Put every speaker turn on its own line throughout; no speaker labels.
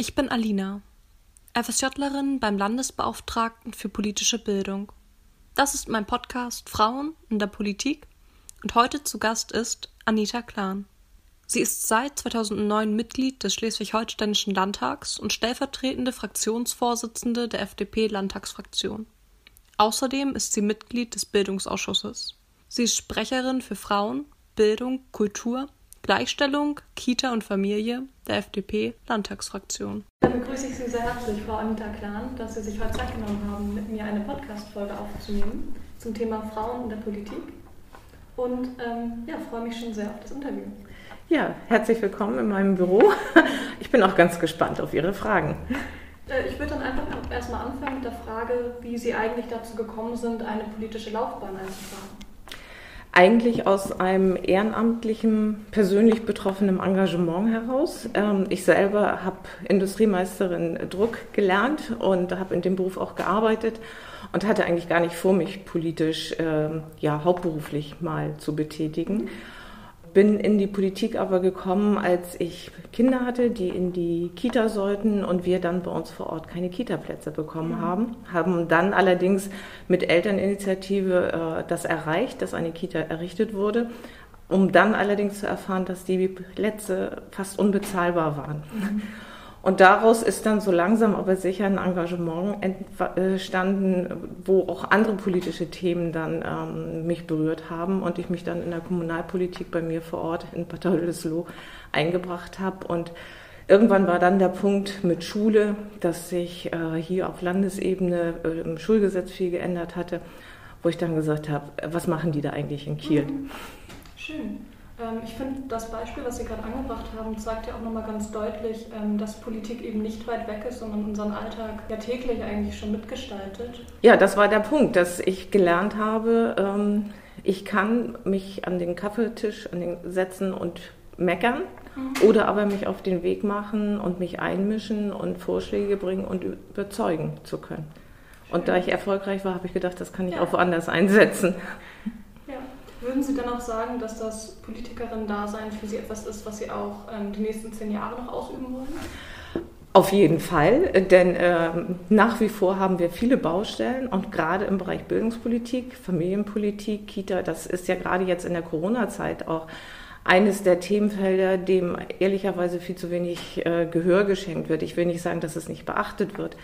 Ich bin Alina, FSJlerin beim Landesbeauftragten für politische Bildung. Das ist mein Podcast Frauen in der Politik und heute zu Gast ist Anita Klan. Sie ist seit 2009 Mitglied des Schleswig-Holsteinischen Landtags und stellvertretende Fraktionsvorsitzende der FDP-Landtagsfraktion. Außerdem ist sie Mitglied des Bildungsausschusses. Sie ist Sprecherin für Frauen, Bildung, Kultur Gleichstellung, Kita und Familie der FDP-Landtagsfraktion.
Dann begrüße ich Sie sehr herzlich, Frau Anita Klan, dass Sie sich heute Zeit genommen haben, mit mir eine Podcast-Folge aufzunehmen zum Thema Frauen in der Politik. Und ähm, ja, freue mich schon sehr auf das Interview.
Ja, herzlich willkommen in meinem Büro. Ich bin auch ganz gespannt auf Ihre Fragen.
Äh, ich würde dann einfach erstmal anfangen mit der Frage, wie Sie eigentlich dazu gekommen sind, eine politische Laufbahn einzuschlagen
eigentlich aus einem ehrenamtlichen, persönlich betroffenen Engagement heraus. Ähm, ich selber habe Industriemeisterin Druck gelernt und habe in dem Beruf auch gearbeitet und hatte eigentlich gar nicht vor, mich politisch ähm, ja, hauptberuflich mal zu betätigen bin in die Politik aber gekommen, als ich Kinder hatte, die in die Kita sollten und wir dann bei uns vor Ort keine Kita-Plätze bekommen mhm. haben. Haben dann allerdings mit Elterninitiative äh, das erreicht, dass eine Kita errichtet wurde, um dann allerdings zu erfahren, dass die Plätze fast unbezahlbar waren. Mhm. Und daraus ist dann so langsam aber sicher ein Engagement entstanden, wo auch andere politische Themen dann ähm, mich berührt haben und ich mich dann in der Kommunalpolitik bei mir vor Ort in Bad Oldesloe eingebracht habe. Und irgendwann war dann der Punkt mit Schule, dass sich äh, hier auf Landesebene äh, im Schulgesetz viel geändert hatte, wo ich dann gesagt habe, was machen die da eigentlich in Kiel? Mhm.
Schön. Ähm, ich finde, das Beispiel, was Sie gerade angebracht haben, zeigt ja auch nochmal ganz deutlich, ähm, dass Politik eben nicht weit weg ist, sondern unseren Alltag ja täglich eigentlich schon mitgestaltet.
Ja, das war der Punkt, dass ich gelernt habe, ähm, ich kann mich an den Kaffeetisch an den setzen und meckern mhm. oder aber mich auf den Weg machen und mich einmischen und Vorschläge bringen und überzeugen zu können. Und da ich erfolgreich war, habe ich gedacht, das kann ich ja. auch woanders einsetzen.
Würden Sie dann auch sagen, dass das Politikerin-Dasein für Sie etwas ist, was Sie auch ähm, die nächsten zehn Jahre noch ausüben wollen?
Auf jeden Fall, denn äh, nach wie vor haben wir viele Baustellen und gerade im Bereich Bildungspolitik, Familienpolitik, Kita, das ist ja gerade jetzt in der Corona-Zeit auch eines der Themenfelder, dem ehrlicherweise viel zu wenig äh, Gehör geschenkt wird. Ich will nicht sagen, dass es nicht beachtet wird,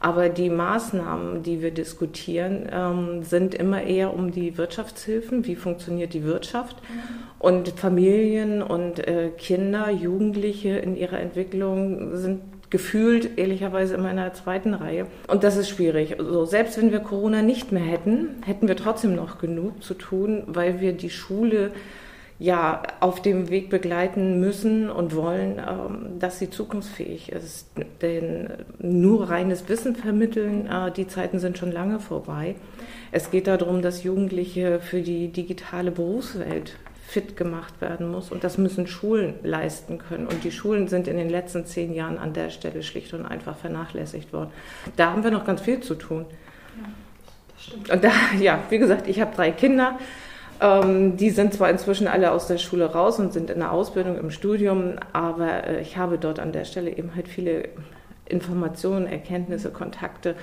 aber die Maßnahmen, die wir diskutieren, ähm, sind immer eher um die Wirtschaftshilfen. Wie funktioniert die Wirtschaft? Und Familien und äh, Kinder, Jugendliche in ihrer Entwicklung sind gefühlt ehrlicherweise immer in der zweiten Reihe. Und das ist schwierig. Also selbst wenn wir Corona nicht mehr hätten, hätten wir trotzdem noch genug zu tun, weil wir die Schule ja, auf dem Weg begleiten müssen und wollen, ähm, dass sie zukunftsfähig ist. Denn nur reines Wissen vermitteln, äh, die Zeiten sind schon lange vorbei. Es geht darum, dass Jugendliche für die digitale Berufswelt fit gemacht werden muss und das müssen Schulen leisten können. Und die Schulen sind in den letzten zehn Jahren an der Stelle schlicht und einfach vernachlässigt worden. Da haben wir noch ganz viel zu tun. Ja, das stimmt. Und da, ja, wie gesagt, ich habe drei Kinder. Ähm, die sind zwar inzwischen alle aus der Schule raus und sind in der Ausbildung, im Studium, aber äh, ich habe dort an der Stelle eben halt viele Informationen, Erkenntnisse, Kontakte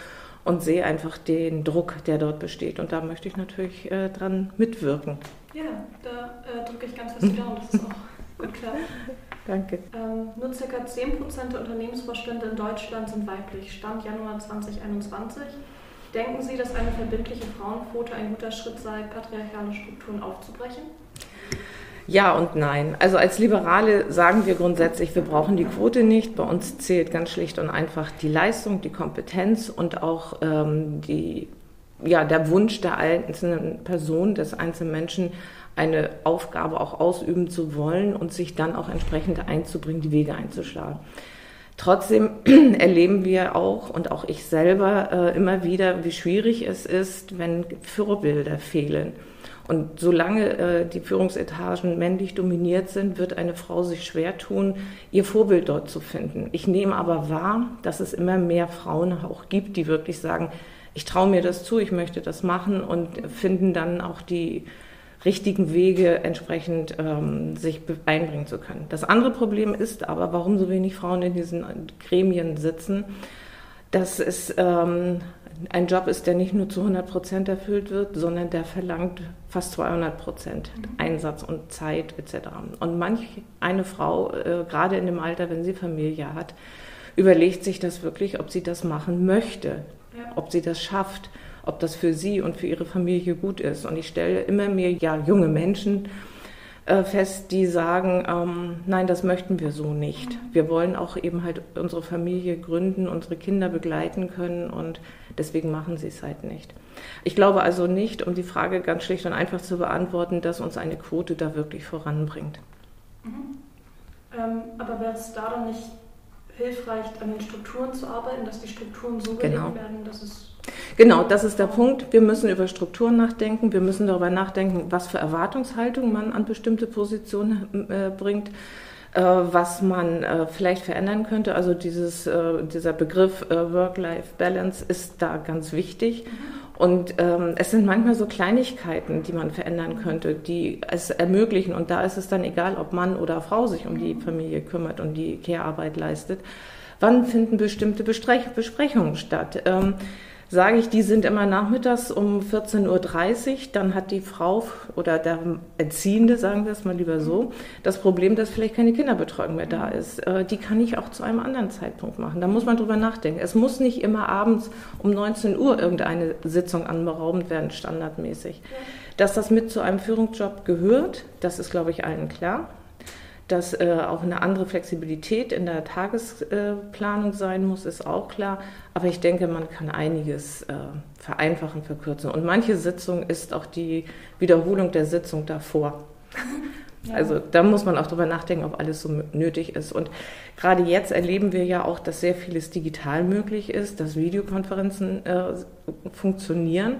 und sehe einfach den Druck, der dort besteht. Und da möchte ich natürlich äh, dran mitwirken.
Ja, da äh, drücke ich ganz fest die Daumen, das ist auch gut klar.
Danke.
Ähm, nur ca. 10% der Unternehmensvorstände in Deutschland sind weiblich, Stand Januar 2021. Denken Sie, dass eine verbindliche Frauenquote ein guter Schritt sei, patriarchale Strukturen aufzubrechen?
Ja und nein. Also als Liberale sagen wir grundsätzlich, wir brauchen die Quote nicht. Bei uns zählt ganz schlicht und einfach die Leistung, die Kompetenz und auch ähm, die, ja, der Wunsch der einzelnen Person, des einzelnen Menschen, eine Aufgabe auch ausüben zu wollen und sich dann auch entsprechend einzubringen, die Wege einzuschlagen. Trotzdem erleben wir auch und auch ich selber äh, immer wieder, wie schwierig es ist, wenn Vorbilder fehlen. Und solange äh, die Führungsetagen männlich dominiert sind, wird eine Frau sich schwer tun, ihr Vorbild dort zu finden. Ich nehme aber wahr, dass es immer mehr Frauen auch gibt, die wirklich sagen, ich traue mir das zu, ich möchte das machen und finden dann auch die richtigen Wege entsprechend ähm, sich einbringen zu können. Das andere Problem ist aber, warum so wenig Frauen in diesen Gremien sitzen, dass es ähm, ein Job ist, der nicht nur zu 100 Prozent erfüllt wird, sondern der verlangt fast 200 Prozent Einsatz und Zeit etc. Und manch eine Frau, äh, gerade in dem Alter, wenn sie Familie hat, überlegt sich das wirklich, ob sie das machen möchte, ja. ob sie das schafft, ob das für sie und für ihre Familie gut ist. Und ich stelle immer mehr ja, junge Menschen äh, fest, die sagen, ähm, nein, das möchten wir so nicht. Wir wollen auch eben halt unsere Familie gründen, unsere Kinder begleiten können und deswegen machen sie es halt nicht. Ich glaube also nicht, um die Frage ganz schlicht und einfach zu beantworten, dass uns eine Quote da wirklich voranbringt.
Mhm. Ähm, aber wäre es da dann nicht hilfreich, an den Strukturen zu arbeiten, dass die Strukturen so
genau.
gelegt werden, dass es
Genau, das ist der Punkt. Wir müssen über Strukturen nachdenken. Wir müssen darüber nachdenken, was für Erwartungshaltung man an bestimmte Positionen äh, bringt, äh, was man äh, vielleicht verändern könnte. Also dieses, dieser Begriff Work-Life-Balance ist da ganz wichtig. Und ähm, es sind manchmal so Kleinigkeiten, die man verändern könnte, die es ermöglichen. Und da ist es dann egal, ob Mann oder Frau sich um die Familie kümmert und die Care-Arbeit leistet. Wann finden bestimmte Besprechungen statt? Ähm, sage ich, die sind immer nachmittags um 14.30 Uhr, dann hat die Frau oder der Erziehende, sagen wir es mal lieber so, das Problem, dass vielleicht keine Kinderbetreuung mehr da ist. Äh, die kann ich auch zu einem anderen Zeitpunkt machen. Da muss man drüber nachdenken. Es muss nicht immer abends um 19 Uhr irgendeine Sitzung anberaumt werden, standardmäßig. Dass das mit zu einem Führungsjob gehört, das ist, glaube ich, allen klar dass äh, auch eine andere Flexibilität in der Tagesplanung sein muss, ist auch klar. Aber ich denke, man kann einiges äh, vereinfachen, verkürzen. Und manche Sitzung ist auch die Wiederholung der Sitzung davor. Ja. Also da muss man auch drüber nachdenken, ob alles so nötig ist. Und gerade jetzt erleben wir ja auch, dass sehr vieles digital möglich ist, dass Videokonferenzen äh, funktionieren.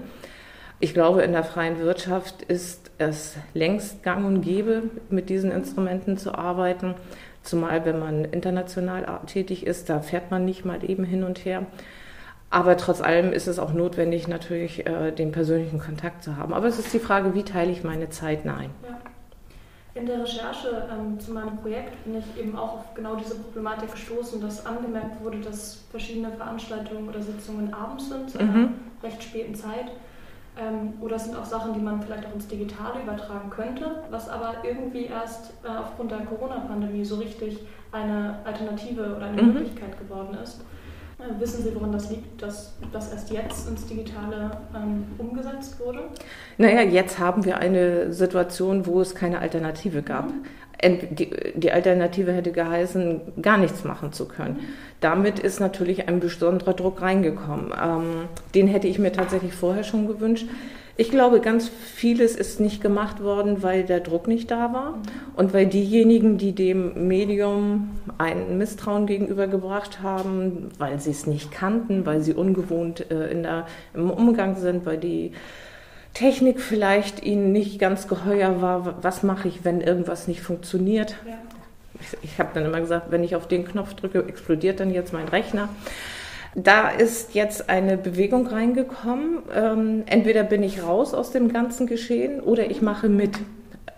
Ich glaube, in der freien Wirtschaft ist es längst gang und gäbe, mit diesen Instrumenten zu arbeiten. Zumal, wenn man international tätig ist, da fährt man nicht mal eben hin und her. Aber trotz allem ist es auch notwendig, natürlich äh, den persönlichen Kontakt zu haben. Aber es ist die Frage, wie teile ich meine Zeit ein? Ja.
In der Recherche ähm, zu meinem Projekt bin ich eben auch auf genau diese Problematik gestoßen, dass angemerkt wurde, dass verschiedene Veranstaltungen oder Sitzungen abends sind, zu einer mhm. recht späten Zeit. Ähm, oder es sind auch Sachen, die man vielleicht auch ins Digitale übertragen könnte, was aber irgendwie erst äh, aufgrund der Corona-Pandemie so richtig eine Alternative oder eine mhm. Möglichkeit geworden ist. Äh, wissen Sie, woran das liegt, dass das erst jetzt ins Digitale ähm, umgesetzt wurde?
Naja, jetzt haben wir eine Situation, wo es keine Alternative gab. Mhm die, Alternative hätte geheißen, gar nichts machen zu können. Damit ist natürlich ein besonderer Druck reingekommen. Ähm, den hätte ich mir tatsächlich vorher schon gewünscht. Ich glaube, ganz vieles ist nicht gemacht worden, weil der Druck nicht da war und weil diejenigen, die dem Medium ein Misstrauen gegenübergebracht haben, weil sie es nicht kannten, weil sie ungewohnt äh, in der, im Umgang sind, weil die Technik vielleicht ihnen nicht ganz geheuer war, was mache ich, wenn irgendwas nicht funktioniert. Ja. Ich, ich habe dann immer gesagt, wenn ich auf den Knopf drücke, explodiert dann jetzt mein Rechner. Da ist jetzt eine Bewegung reingekommen. Ähm, entweder bin ich raus aus dem ganzen Geschehen oder ich mache mit.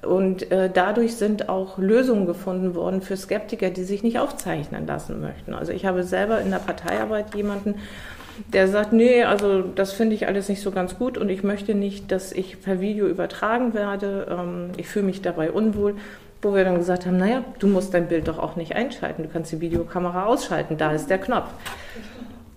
Und äh, dadurch sind auch Lösungen gefunden worden für Skeptiker, die sich nicht aufzeichnen lassen möchten. Also ich habe selber in der Parteiarbeit jemanden der sagt, nee, also das finde ich alles nicht so ganz gut und ich möchte nicht, dass ich per Video übertragen werde. Ähm, ich fühle mich dabei unwohl. Wo wir dann gesagt haben, naja, du musst dein Bild doch auch nicht einschalten, du kannst die Videokamera ausschalten, da ist der Knopf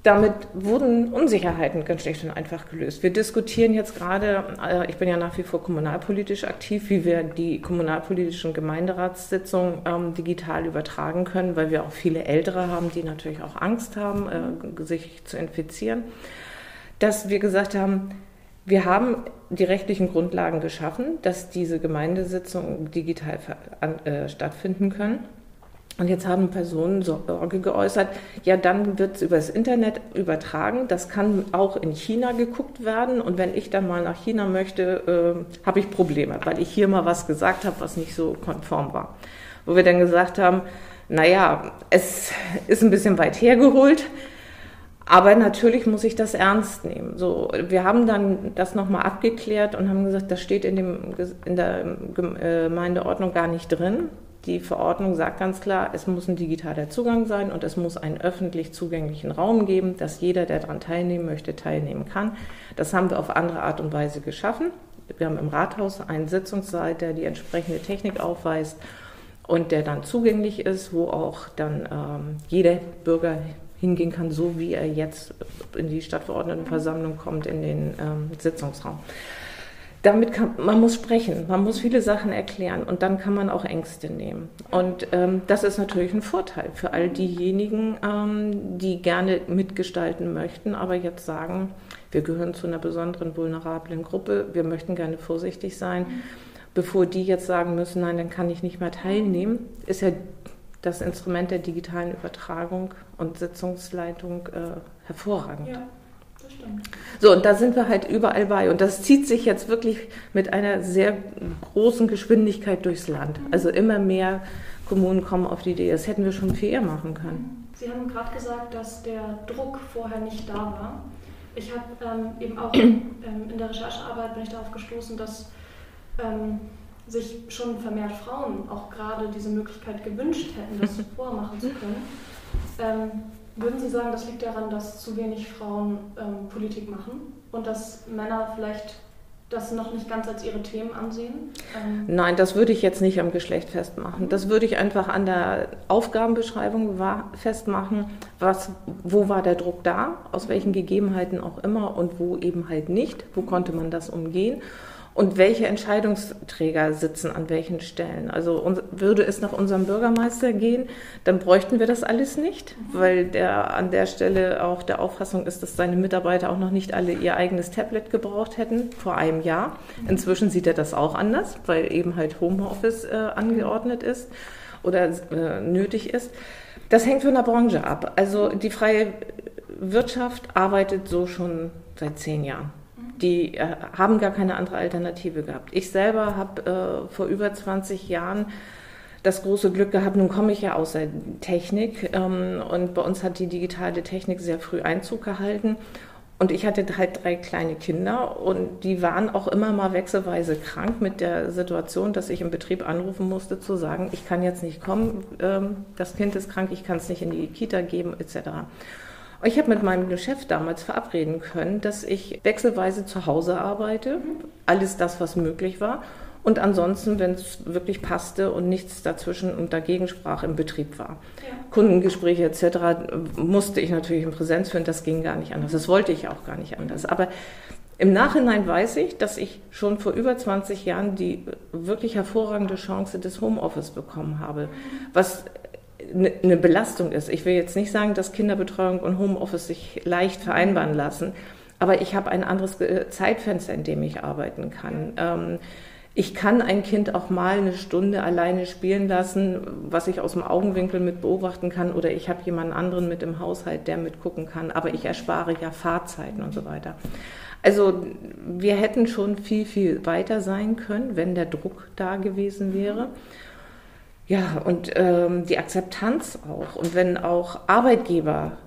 damit wurden Unsicherheiten ganz schlecht und einfach gelöst. Wir diskutieren jetzt gerade, äh, ich bin ja nach wie vor kommunalpolitisch aktiv, wie wir die kommunalpolitischen Gemeinderatssitzungen ähm, digital übertragen können, weil wir auch viele Ältere haben, die natürlich auch Angst haben, äh, sich zu infizieren. Dass wir gesagt haben, wir haben die rechtlichen Grundlagen geschaffen, dass diese Gemeindesitzungen digital äh, stattfinden können. Und jetzt haben Personen Sorge geäußert, ja, dann wird es übers Internet übertragen. Das kann auch in China geguckt werden. Und wenn ich dann mal nach China möchte, äh, habe ich Probleme, weil ich hier mal was gesagt habe, was nicht so konform war. Wo wir dann gesagt haben, naja, es ist ein bisschen weit hergeholt. Aber natürlich muss ich das ernst nehmen. So, wir haben dann das nochmal abgeklärt und haben gesagt, das steht in, dem, in der Gemeindeordnung gar nicht drin. Die Verordnung sagt ganz klar, es muss ein digitaler Zugang sein und es muss einen öffentlich zugänglichen Raum geben, dass jeder, der daran teilnehmen möchte, teilnehmen kann. Das haben wir auf andere Art und Weise geschaffen. Wir haben im Rathaus einen Sitzungssaal, der die entsprechende Technik aufweist und der dann zugänglich ist, wo auch dann ähm, jeder Bürger hingehen kann, so wie er jetzt in die Stadtverordnetenversammlung kommt, in den ähm, Sitzungsraum. Damit kann man muss sprechen, man muss viele Sachen erklären und dann kann man auch Ängste nehmen. Und ähm, das ist natürlich ein Vorteil für all diejenigen, ähm, die gerne mitgestalten möchten, aber jetzt sagen, wir gehören zu einer besonderen vulnerablen Gruppe, wir möchten gerne vorsichtig sein. Bevor die jetzt sagen müssen, nein, dann kann ich nicht mehr teilnehmen, ist ja das Instrument der digitalen Übertragung und Sitzungsleitung äh, hervorragend. Ja. So, und da sind wir halt überall bei. Und das zieht sich jetzt wirklich mit einer sehr großen Geschwindigkeit durchs Land. Mhm. Also immer mehr Kommunen kommen auf die Idee, das hätten wir schon viel eher machen können.
Sie haben gerade gesagt, dass der Druck vorher nicht da war. Ich habe ähm, eben auch ähm, in der Recherchearbeit bin ich darauf gestoßen, dass ähm, sich schon vermehrt Frauen auch gerade diese Möglichkeit gewünscht hätten, das vormachen zu können. Würden Sie sagen, das liegt daran, dass zu wenig Frauen ähm, Politik machen und dass Männer vielleicht das noch nicht ganz als ihre Themen ansehen?
Ähm Nein, das würde ich jetzt nicht am Geschlecht festmachen. Das würde ich einfach an der Aufgabenbeschreibung festmachen, was, wo war der Druck da, aus welchen Gegebenheiten auch immer und wo eben halt nicht, wo konnte man das umgehen und welche Entscheidungsträger sitzen an welchen Stellen. Also würde es nach unserem Bürgermeister gehen, dann bräuchten wir das alles nicht, weil der an der Stelle auch der Auffassung ist, dass seine Mitarbeiter auch noch nicht alle ihr eigenes Tablet gebraucht hätten vor einem Jahr. Inzwischen sieht er das auch anders, weil eben halt Homeoffice äh, angeordnet ist oder äh, nötig ist. Das hängt von der Branche ab. Also die freie Wirtschaft arbeitet so schon seit zehn Jahren die äh, haben gar keine andere Alternative gehabt. Ich selber habe äh, vor über 20 Jahren das große Glück gehabt, nun komme ich ja aus der Technik ähm, und bei uns hat die digitale Technik sehr früh Einzug gehalten. Und ich hatte halt drei kleine Kinder und die waren auch immer mal wechselweise krank mit der Situation, dass ich im Betrieb anrufen musste, zu sagen, ich kann jetzt nicht kommen, ähm, das Kind ist krank, ich kann es nicht in die Kita geben, etc. Ich habe mit meinem Chef damals verabreden können, dass ich wechselweise zu Hause arbeite, alles das, was möglich war. Und ansonsten, wenn es wirklich passte und nichts dazwischen und dagegen sprach, im Betrieb war. Ja. Kundengespräche etc. musste ich natürlich in Präsenz führen, das ging gar nicht anders. Das wollte ich auch gar nicht anders. Aber im Nachhinein weiß ich, dass ich schon vor über 20 Jahren die wirklich hervorragende Chance des Homeoffice bekommen habe, was eine Belastung ist. Ich will jetzt nicht sagen, dass Kinderbetreuung und Homeoffice sich leicht vereinbaren lassen, aber ich habe ein anderes äh, Zeitfenster, in dem ich arbeiten kann. Ähm, ich kann ein Kind auch mal eine Stunde alleine spielen lassen, was ich aus dem Augenwinkel mit beobachten kann, oder ich habe jemanden anderen mit im Haushalt, der mitgucken kann, aber ich erspare ja Fahrzeiten und so weiter. Also wir hätten schon viel, viel weiter sein können, wenn der Druck da gewesen wäre. Ja, und ähm, die Akzeptanz auch. Und wenn auch Arbeitgeber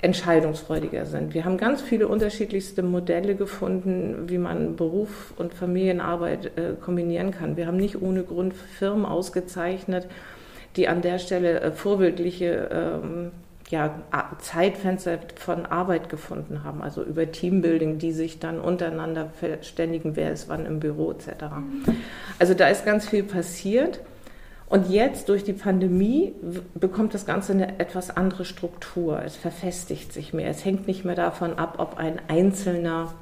entscheidungsfreudiger sind. Wir haben ganz viele unterschiedlichste Modelle gefunden, wie man Beruf und Familienarbeit äh, kombinieren kann. Wir haben nicht ohne Grund Firmen ausgezeichnet, die an der Stelle äh, vorbildliche ähm, ja, Zeitfenster von Arbeit gefunden haben, also über Teambuilding, die sich dann untereinander verständigen, wer ist wann im Büro etc. Also da ist ganz viel passiert. Und jetzt durch die Pandemie bekommt das Ganze eine etwas andere Struktur. Es verfestigt sich mehr. Es hängt nicht mehr davon ab, ob ein Einzelner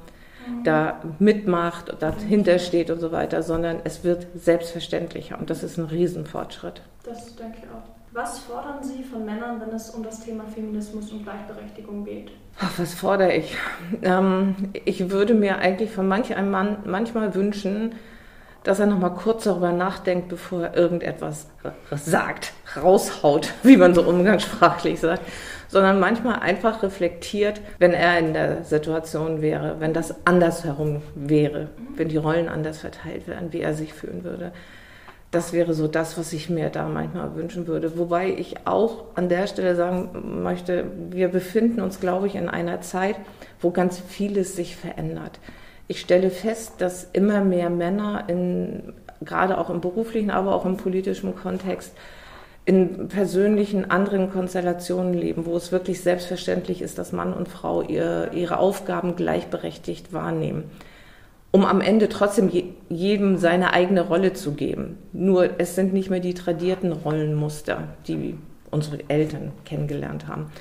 da mitmacht, dahinter steht und so weiter, sondern es wird selbstverständlicher und das ist ein Riesenfortschritt.
Das denke ich auch. Was fordern Sie von Männern, wenn es um das Thema Feminismus und Gleichberechtigung geht?
Ach, was fordere ich? Ähm, ich würde mir eigentlich von manch einem Mann manchmal wünschen, dass er noch mal kurz darüber nachdenkt, bevor er irgendetwas sagt, raushaut, wie man so umgangssprachlich sagt, sondern manchmal einfach reflektiert, wenn er in der Situation wäre, wenn das andersherum wäre, wenn die Rollen anders verteilt wären, wie er sich fühlen würde. das wäre so das, was ich mir da manchmal wünschen würde. Wobei ich auch an der Stelle sagen möchte, wir befinden uns, glaube ich, in einer Zeit, wo ganz vieles sich verändert. Ich stelle fest, dass immer mehr Männer in, gerade auch im beruflichen, aber auch im politischen Kontext in persönlichen anderen Konstellationen leben, wo es wirklich selbstverständlich ist, dass Mann und Frau ihr, ihre Aufgaben gleichberechtigt wahrnehmen um am Ende trotzdem jedem seine eigene Rolle zu geben. Nur es sind nicht mehr die tradierten Rollenmuster, die unsere Eltern kennengelernt haben.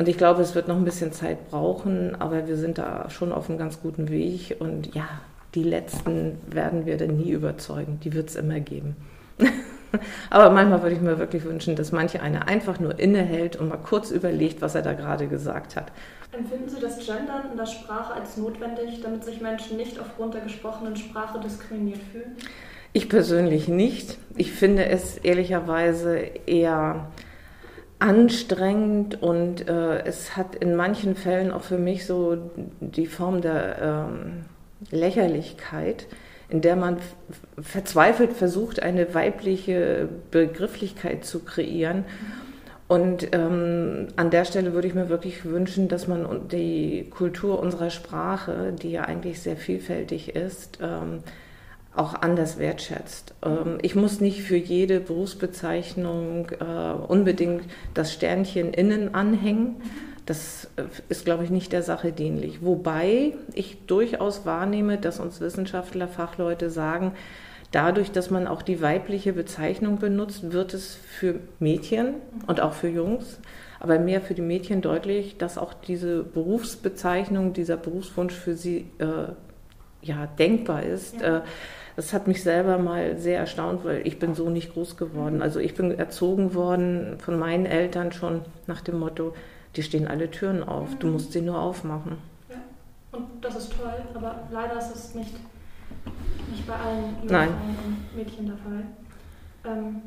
Und ich glaube, es wird noch ein bisschen Zeit brauchen, aber wir sind da schon auf einem ganz guten Weg. Und ja, die letzten werden wir dann nie überzeugen. Die wird es immer geben. aber manchmal würde ich mir wirklich wünschen, dass manche einer einfach nur innehält und mal kurz überlegt, was er da gerade gesagt hat.
Empfinden Sie das Gendern in der Sprache als notwendig, damit sich Menschen nicht aufgrund der gesprochenen Sprache diskriminiert fühlen?
Ich persönlich nicht. Ich finde es ehrlicherweise eher anstrengend und äh, es hat in manchen Fällen auch für mich so die Form der ähm, Lächerlichkeit, in der man verzweifelt versucht, eine weibliche Begrifflichkeit zu kreieren. Und ähm, an der Stelle würde ich mir wirklich wünschen, dass man die Kultur unserer Sprache, die ja eigentlich sehr vielfältig ist, ähm, auch anders wertschätzt. Ähm, ich muss nicht für jede Berufsbezeichnung äh, unbedingt das Sternchen innen anhängen. Das äh, ist, glaube ich, nicht der Sache dienlich. Wobei ich durchaus wahrnehme, dass uns Wissenschaftler, Fachleute sagen, Dadurch, dass man auch die weibliche Bezeichnung benutzt, wird es für Mädchen und auch für Jungs, aber mehr für die Mädchen deutlich, dass auch diese Berufsbezeichnung, dieser Berufswunsch für sie äh, ja, denkbar ist. Ja. Äh, das hat mich selber mal sehr erstaunt, weil ich bin so nicht groß geworden. Mhm. Also ich bin erzogen worden von meinen Eltern schon nach dem Motto, die stehen alle Türen auf, du mhm. musst sie nur aufmachen.
Ja. Und das ist toll, aber leider ist es nicht nicht bei allen und Mädchen der Fall. Ähm,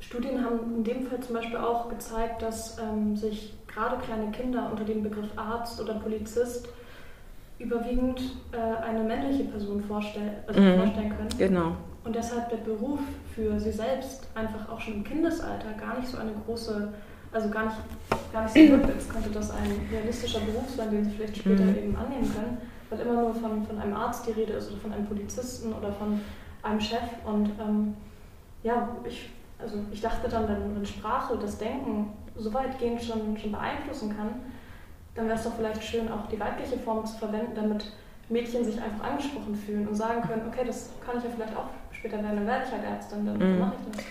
Studien haben in dem Fall zum Beispiel auch gezeigt, dass ähm, sich gerade kleine Kinder unter dem Begriff Arzt oder Polizist überwiegend äh, eine männliche Person vorstell also mhm. vorstellen können.
Genau.
Und deshalb der Beruf für sie selbst einfach auch schon im Kindesalter gar nicht so eine große, also gar nicht, gar nicht so rückwärts könnte das ein realistischer Beruf sein, den sie vielleicht später mhm. eben annehmen können weil immer nur von, von einem Arzt die Rede ist oder von einem Polizisten oder von einem Chef. Und ähm, ja, ich, also ich dachte dann, wenn, wenn Sprache das Denken so weitgehend schon, schon beeinflussen kann, dann wäre es doch vielleicht schön, auch die weibliche Form zu verwenden, damit Mädchen sich einfach angesprochen fühlen und sagen können, okay, das kann ich ja vielleicht auch später werden, dann werde ich halt Ärztin, dann mhm. mache ich das.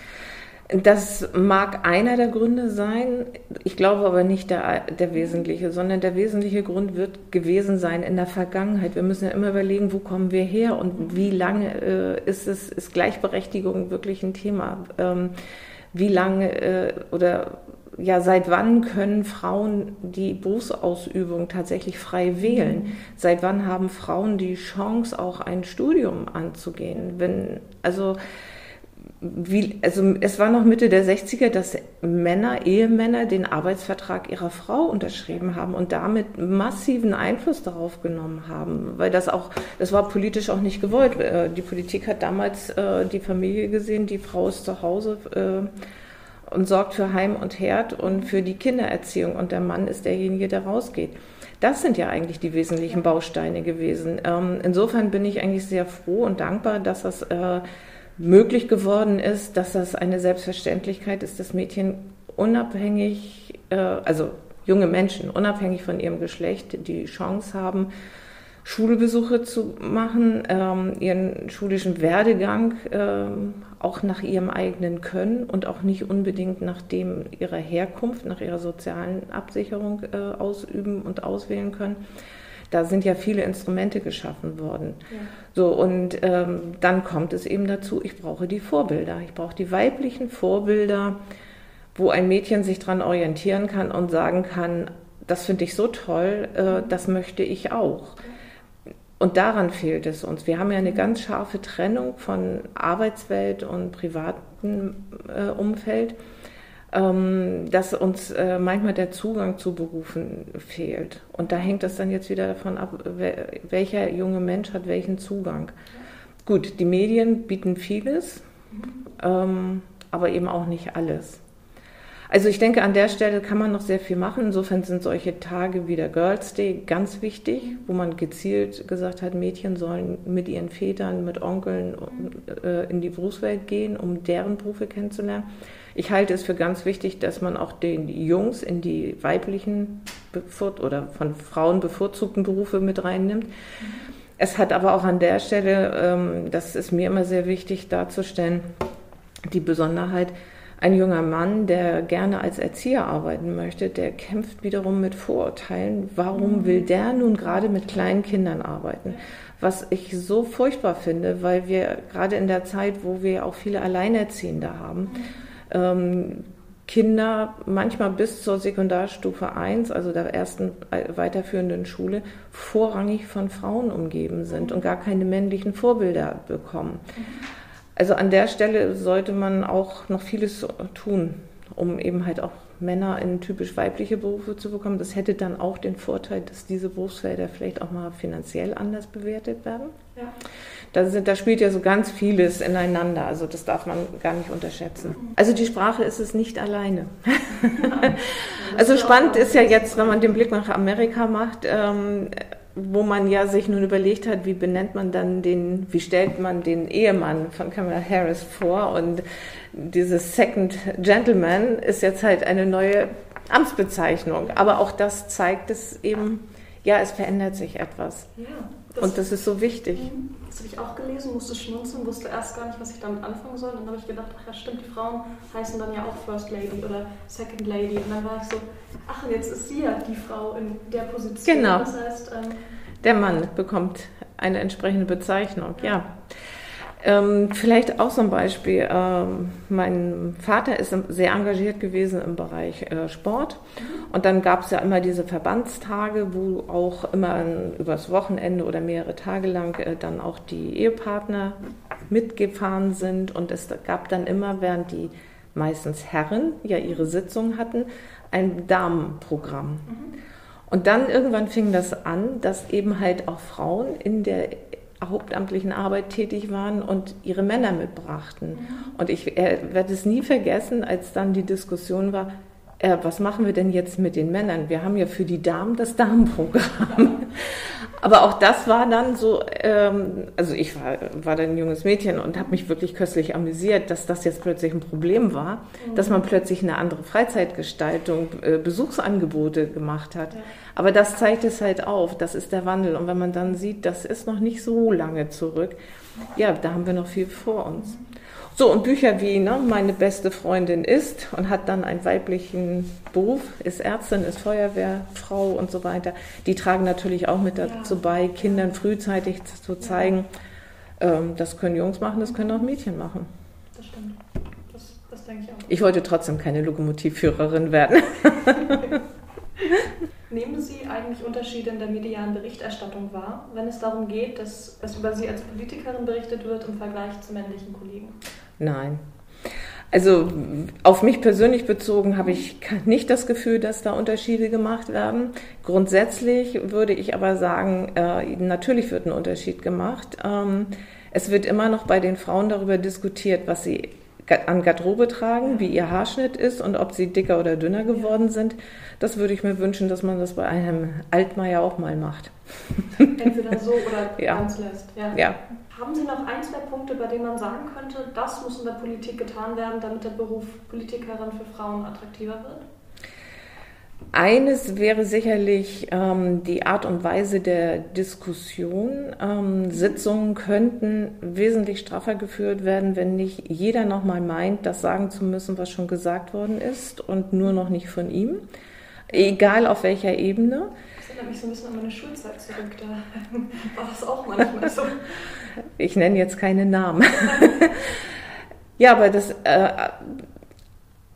Das mag einer der Gründe sein, ich glaube aber nicht der, der wesentliche, sondern der wesentliche Grund wird gewesen sein in der Vergangenheit. Wir müssen ja immer überlegen, wo kommen wir her und wie lange äh, ist es, ist Gleichberechtigung wirklich ein Thema? Ähm, wie lange äh, oder ja, seit wann können Frauen die Berufsausübung tatsächlich frei wählen? Seit wann haben Frauen die Chance, auch ein Studium anzugehen? Wenn, also, wie, also es war noch Mitte der 60er, dass Männer, Ehemänner den Arbeitsvertrag ihrer Frau unterschrieben haben und damit massiven Einfluss darauf genommen haben, weil das auch, das war politisch auch nicht gewollt. Äh, die Politik hat damals äh, die Familie gesehen, die Frau ist zu Hause äh, und sorgt für Heim und Herd und für die Kindererziehung und der Mann ist derjenige, der rausgeht. Das sind ja eigentlich die wesentlichen Bausteine gewesen. Ähm, insofern bin ich eigentlich sehr froh und dankbar, dass das möglich geworden ist, dass das eine Selbstverständlichkeit ist, dass Mädchen unabhängig, äh, also junge Menschen unabhängig von ihrem Geschlecht die Chance haben, Schulbesuche zu machen, ähm, ihren schulischen Werdegang ähm, auch nach ihrem eigenen Können und auch nicht unbedingt nach dem ihrer Herkunft, nach ihrer sozialen Absicherung äh, ausüben und auswählen können. Da sind ja viele Instrumente geschaffen worden. Ja. So, und ähm, dann kommt es eben dazu, ich brauche die Vorbilder. Ich brauche die weiblichen Vorbilder, wo ein Mädchen sich daran orientieren kann und sagen kann, das finde ich so toll, äh, das möchte ich auch. Und daran fehlt es uns. Wir haben ja eine ganz scharfe Trennung von Arbeitswelt und privatem äh, Umfeld ähm, dass uns äh, manchmal der Zugang zu Berufen fehlt. Und da hängt es dann jetzt wieder davon ab, welcher junge Mensch hat welchen Zugang. Gut, die Medien bieten vieles, ähm, aber eben auch nicht alles. Also ich denke, an der Stelle kann man noch sehr viel machen. Insofern sind solche Tage wie der Girls Day ganz wichtig, wo man gezielt gesagt hat, Mädchen sollen mit ihren Vätern, mit Onkeln äh, in die Berufswelt gehen, um deren Berufe kennenzulernen. Ich halte es für ganz wichtig, dass man auch den Jungs in die weiblichen oder von Frauen bevorzugten Berufe mit reinnimmt. Es hat aber auch an der Stelle, ähm, das ist mir immer sehr wichtig darzustellen, die Besonderheit, ein junger Mann, der gerne als Erzieher arbeiten möchte, der kämpft wiederum mit Vorurteilen. Warum mhm. will der nun gerade mit kleinen Kindern arbeiten? Was ich so furchtbar finde, weil wir gerade in der Zeit, wo wir auch viele Alleinerziehende haben, ähm, Kinder manchmal bis zur Sekundarstufe 1, also der ersten weiterführenden Schule, vorrangig von Frauen umgeben sind und gar keine männlichen Vorbilder bekommen. Also an der Stelle sollte man auch noch vieles tun, um eben halt auch Männer in typisch weibliche Berufe zu bekommen. Das hätte dann auch den Vorteil, dass diese Berufsfelder vielleicht auch mal finanziell anders bewertet werden. Ja. Da, sind, da spielt ja so ganz vieles ineinander, also das darf man gar nicht unterschätzen. Also die Sprache ist es nicht alleine. also spannend ist ja jetzt, wenn man den Blick nach Amerika macht, ähm, wo man ja sich nun überlegt hat, wie benennt man dann den, wie stellt man den Ehemann von Kamala Harris vor und dieses Second Gentleman ist jetzt halt eine neue Amtsbezeichnung. Aber auch das zeigt es eben, ja, es verändert sich etwas. Ja, das und das ist so wichtig.
Das habe ich auch gelesen, musste schmunzeln, wusste erst gar nicht, was ich damit anfangen soll. Und dann habe ich gedacht, ach ja, stimmt, die Frauen heißen dann ja auch First Lady oder Second Lady. Und dann war ich so, ach, und jetzt ist sie ja die Frau in der Position.
Genau. Das heißt, ähm, der Mann bekommt eine entsprechende Bezeichnung, ja. ja. Ähm, vielleicht auch so ein Beispiel. Ähm, mein Vater ist sehr engagiert gewesen im Bereich äh, Sport. Und dann gab es ja immer diese Verbandstage, wo auch immer ein, übers Wochenende oder mehrere Tage lang äh, dann auch die Ehepartner mitgefahren sind. Und es gab dann immer, während die meistens Herren ja ihre Sitzung hatten, ein Damenprogramm. Mhm. Und dann irgendwann fing das an, dass eben halt auch Frauen in der hauptamtlichen Arbeit tätig waren und ihre Männer mitbrachten. Mhm. Und ich äh, werde es nie vergessen, als dann die Diskussion war, äh, was machen wir denn jetzt mit den Männern? Wir haben ja für die Damen das Damenprogramm. Aber auch das war dann so, ähm, also ich war, war dann ein junges Mädchen und habe mich wirklich köstlich amüsiert, dass das jetzt plötzlich ein Problem war, mhm. dass man plötzlich eine andere Freizeitgestaltung, äh, Besuchsangebote gemacht hat. Ja. Aber das zeigt es halt auf, das ist der Wandel. Und wenn man dann sieht, das ist noch nicht so lange zurück, ja, da haben wir noch viel vor uns. Mhm. So, und Bücher wie ne, Meine beste Freundin ist und hat dann einen weiblichen Beruf, ist Ärztin, ist Feuerwehrfrau und so weiter, die tragen natürlich auch mit dazu ja. bei, Kindern frühzeitig zu zeigen, ja. ähm, das können Jungs machen, das können auch Mädchen machen.
Das stimmt. Das, das denke ich auch.
Ich wollte trotzdem keine Lokomotivführerin werden.
Nehmen Sie eigentlich Unterschiede in der medialen Berichterstattung wahr, wenn es darum geht, dass es über Sie als Politikerin berichtet wird im Vergleich zu männlichen Kollegen?
Nein. Also auf mich persönlich bezogen habe ich nicht das Gefühl, dass da Unterschiede gemacht werden. Grundsätzlich würde ich aber sagen, äh, natürlich wird ein Unterschied gemacht. Ähm, es wird immer noch bei den Frauen darüber diskutiert, was sie an Garderobe tragen, wie ihr Haarschnitt ist und ob sie dicker oder dünner geworden sind. Das würde ich mir wünschen, dass man das bei einem Altmaier auch mal macht.
Entweder so oder ja. ganz lässt. Ja.
ja.
Haben Sie noch ein, zwei Punkte, bei denen man sagen könnte, das muss in der Politik getan werden, damit der Beruf Politikerin für Frauen attraktiver wird?
Eines wäre sicherlich ähm, die Art und Weise der Diskussion. Ähm, Sitzungen könnten wesentlich straffer geführt werden, wenn nicht jeder nochmal meint, das sagen zu müssen, was schon gesagt worden ist und nur noch nicht von ihm, egal auf welcher Ebene
erinnert mich so ein bisschen an meine Schulzeit zurück. Da war das auch manchmal so.
Ich nenne jetzt keine Namen. ja, aber das, äh,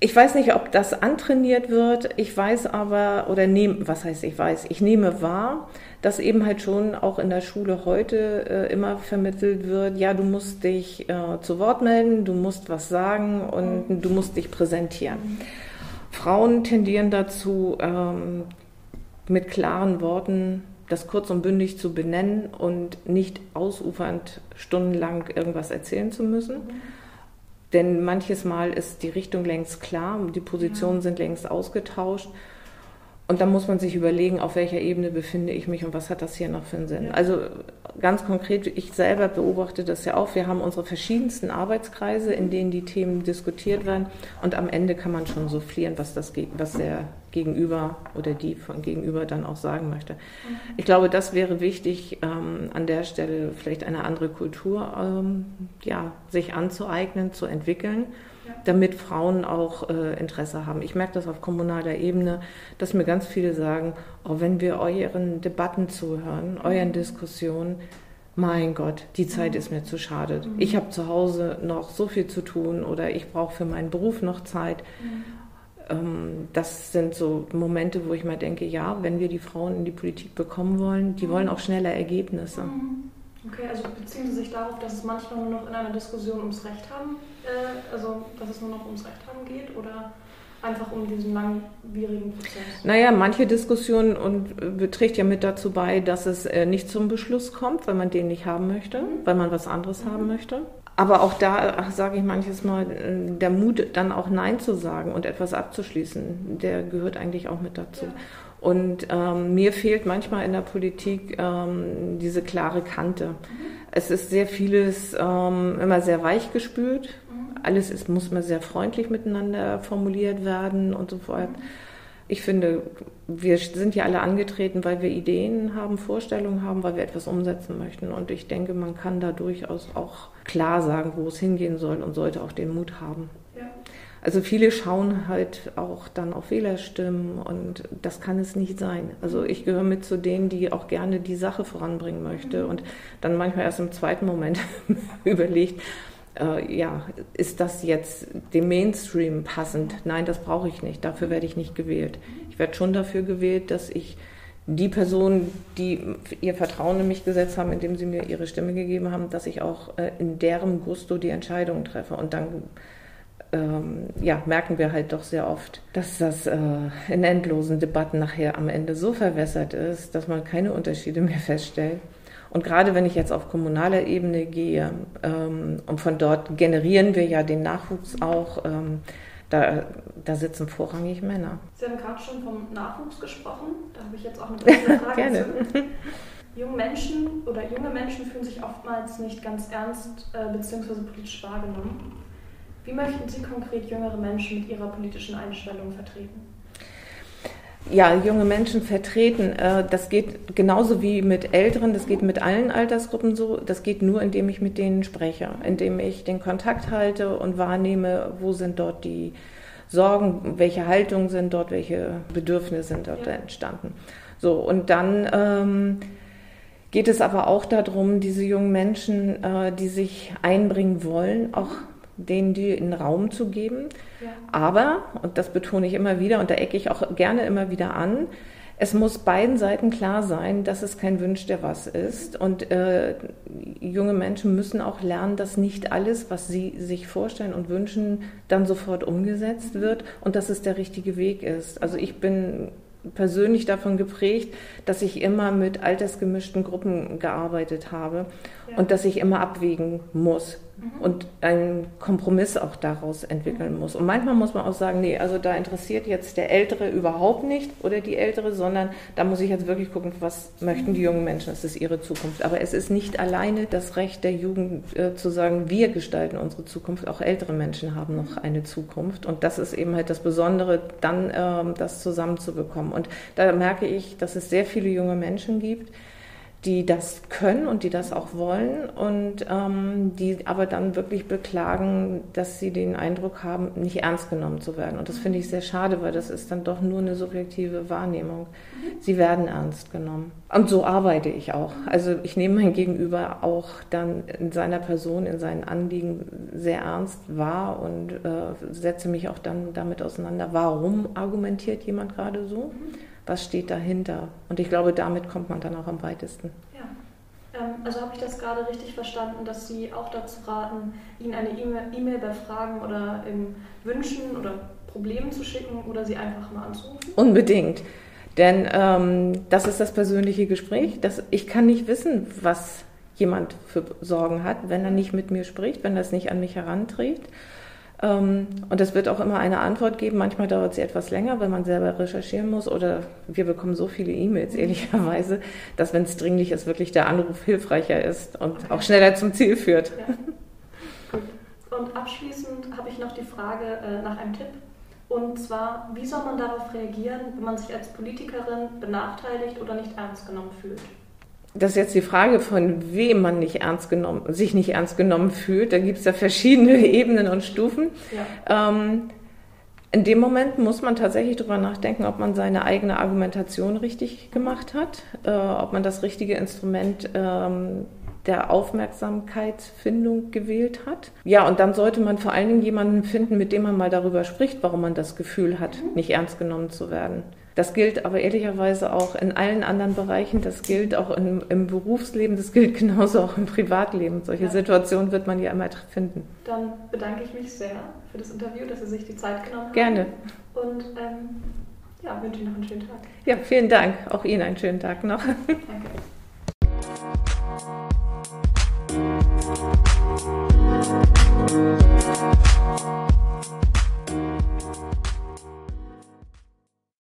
ich weiß nicht, ob das antrainiert wird. Ich weiß aber, oder nehme, was heißt ich weiß, ich nehme wahr, dass eben halt schon auch in der Schule heute äh, immer vermittelt wird, ja, du musst dich äh, zu Wort melden, du musst was sagen und mhm. du musst dich präsentieren. Mhm. Frauen tendieren dazu, ähm, mit klaren Worten das kurz und bündig zu benennen und nicht ausufernd stundenlang irgendwas erzählen zu müssen. Denn manches Mal ist die Richtung längst klar, die Positionen ja. sind längst ausgetauscht. Und dann muss man sich überlegen, auf welcher Ebene befinde ich mich und was hat das hier noch für einen Sinn. Ja. Also ganz konkret, ich selber beobachte das ja auch. Wir haben unsere verschiedensten Arbeitskreise, in denen die Themen diskutiert werden. Und am Ende kann man schon soufflieren, was, das, was der Gegenüber oder die von Gegenüber dann auch sagen möchte. Mhm. Ich glaube, das wäre wichtig, ähm, an der Stelle vielleicht eine andere Kultur ähm, ja, sich anzueignen, zu entwickeln damit Frauen auch äh, Interesse haben. Ich merke das auf kommunaler Ebene, dass mir ganz viele sagen, oh, wenn wir euren Debatten zuhören, euren Diskussionen, mein Gott, die Zeit ist mir zu schade. Mhm. Ich habe zu Hause noch so viel zu tun oder ich brauche für meinen Beruf noch Zeit. Ähm, das sind so Momente, wo ich mal denke, ja, wenn wir die Frauen in die Politik bekommen wollen, die wollen auch schneller Ergebnisse.
Mhm. Okay, also beziehen Sie sich darauf, dass es manchmal nur noch in einer Diskussion ums Recht haben, äh, also dass es nur noch ums Recht haben geht oder einfach um diesen langwierigen Prozess?
Naja, manche Diskussionen und äh, trägt ja mit dazu bei, dass es äh, nicht zum Beschluss kommt, weil man den nicht haben möchte, mhm. weil man was anderes mhm. haben möchte. Aber auch da sage ich manches Mal, äh, der Mut, dann auch Nein zu sagen und etwas abzuschließen, der gehört eigentlich auch mit dazu. Und ähm, mir fehlt manchmal in der Politik ähm, diese klare Kante. Mhm. Es ist sehr vieles ähm, immer sehr weich gespült. Mhm. Alles ist, muss immer sehr freundlich miteinander formuliert werden und so fort. Mhm. Ich finde, wir sind ja alle angetreten, weil wir Ideen haben, Vorstellungen haben, weil wir etwas umsetzen möchten. Und ich denke, man kann da durchaus auch klar sagen, wo es hingehen soll und sollte auch den Mut haben. Also viele schauen halt auch dann auf Wählerstimmen und das kann es nicht sein. Also ich gehöre mit zu denen, die auch gerne die Sache voranbringen möchte und dann manchmal erst im zweiten Moment überlegt, äh, ja, ist das jetzt dem Mainstream passend? Nein, das brauche ich nicht. Dafür werde ich nicht gewählt. Ich werde schon dafür gewählt, dass ich die Personen, die ihr Vertrauen in mich gesetzt haben, indem sie mir ihre Stimme gegeben haben, dass ich auch äh, in deren Gusto die Entscheidungen treffe. Und dann ähm, ja, merken wir halt doch sehr oft, dass das äh, in endlosen Debatten nachher am Ende so verwässert ist, dass man keine Unterschiede mehr feststellt. Und gerade wenn ich jetzt auf kommunaler Ebene gehe ähm, und von dort generieren wir ja den Nachwuchs auch, ähm, da, da, sitzen vorrangig Männer.
Sie haben gerade schon vom Nachwuchs gesprochen. Da habe ich jetzt auch eine Frage Gerne. zu. Junge Menschen oder junge Menschen fühlen sich oftmals nicht ganz ernst äh, bzw. politisch wahrgenommen. Wie möchten Sie konkret jüngere Menschen mit Ihrer politischen Einstellung vertreten?
Ja, junge Menschen vertreten, äh, das geht genauso wie mit Älteren, das geht mit allen Altersgruppen so. Das geht nur, indem ich mit denen spreche, indem ich den Kontakt halte und wahrnehme, wo sind dort die Sorgen, welche Haltungen sind dort, welche Bedürfnisse sind dort ja. entstanden. So, und dann ähm, geht es aber auch darum, diese jungen Menschen, äh, die sich einbringen wollen, auch denen die einen Raum zu geben. Ja. Aber, und das betone ich immer wieder und da ecke ich auch gerne immer wieder an, es muss beiden Seiten klar sein, dass es kein Wünsch der was ist. Und äh, junge Menschen müssen auch lernen, dass nicht alles, was sie sich vorstellen und wünschen, dann sofort umgesetzt wird und dass es der richtige Weg ist. Also ich bin persönlich davon geprägt, dass ich immer mit altersgemischten Gruppen gearbeitet habe ja. und dass ich immer abwägen muss mhm. und einen Kompromiss auch daraus entwickeln muss. Und manchmal muss man auch sagen, nee, also da interessiert jetzt der Ältere überhaupt nicht oder die Ältere, sondern da muss ich jetzt wirklich gucken, was möchten die jungen Menschen, das ist ihre Zukunft. Aber es ist nicht alleine das Recht der Jugend äh, zu sagen, wir gestalten unsere Zukunft, auch ältere Menschen haben noch eine Zukunft. Und das ist eben halt das Besondere, dann äh, das zusammenzubekommen. Und da merke ich, dass es sehr viele junge Menschen gibt, die das können und die das auch wollen und ähm, die aber dann wirklich beklagen, dass sie den Eindruck haben, nicht ernst genommen zu werden. Und das finde ich sehr schade, weil das ist dann doch nur eine subjektive Wahrnehmung. Sie werden ernst genommen. Und so arbeite ich auch. Also ich nehme mein Gegenüber auch dann in seiner Person, in seinen Anliegen sehr ernst wahr und äh, setze mich auch dann damit auseinander, warum argumentiert jemand gerade so was steht dahinter. Und ich glaube, damit kommt man dann auch am weitesten.
Ja. Ähm, also habe ich das gerade richtig verstanden, dass Sie auch dazu raten, Ihnen eine E-Mail bei Fragen oder Wünschen oder Problemen zu schicken oder Sie einfach mal anzurufen?
Unbedingt. Denn ähm, das ist das persönliche Gespräch. Das, ich kann nicht wissen, was jemand für Sorgen hat, wenn er nicht mit mir spricht, wenn er es nicht an mich heranträgt. Ähm, und es wird auch immer eine Antwort geben. Manchmal dauert sie etwas länger, wenn man selber recherchieren muss. Oder wir bekommen so viele E-Mails, ehrlicherweise, dass, wenn es dringlich ist, wirklich der Anruf hilfreicher ist und okay. auch schneller zum Ziel führt. Ja.
Und abschließend habe ich noch die Frage äh, nach einem Tipp. Und zwar, wie soll man darauf reagieren, wenn man sich als Politikerin benachteiligt oder nicht ernst genommen fühlt?
Das ist jetzt die Frage, von wem man nicht ernst genommen, sich nicht ernst genommen fühlt. Da gibt es ja verschiedene Ebenen und Stufen. Ja. Ähm, in dem Moment muss man tatsächlich darüber nachdenken, ob man seine eigene Argumentation richtig gemacht hat, äh, ob man das richtige Instrument ähm, der Aufmerksamkeitsfindung gewählt hat. Ja, und dann sollte man vor allen Dingen jemanden finden, mit dem man mal darüber spricht, warum man das Gefühl hat, mhm. nicht ernst genommen zu werden. Das gilt aber ehrlicherweise auch in allen anderen Bereichen. Das gilt auch im, im Berufsleben, das gilt genauso auch im Privatleben. Solche ja. Situationen wird man ja immer finden.
Dann bedanke ich mich sehr für das Interview, dass Sie sich die Zeit genommen haben.
Gerne.
Und ähm, ja, wünsche Ihnen noch einen schönen Tag.
Ja, vielen Dank. Auch Ihnen einen schönen Tag noch. Danke.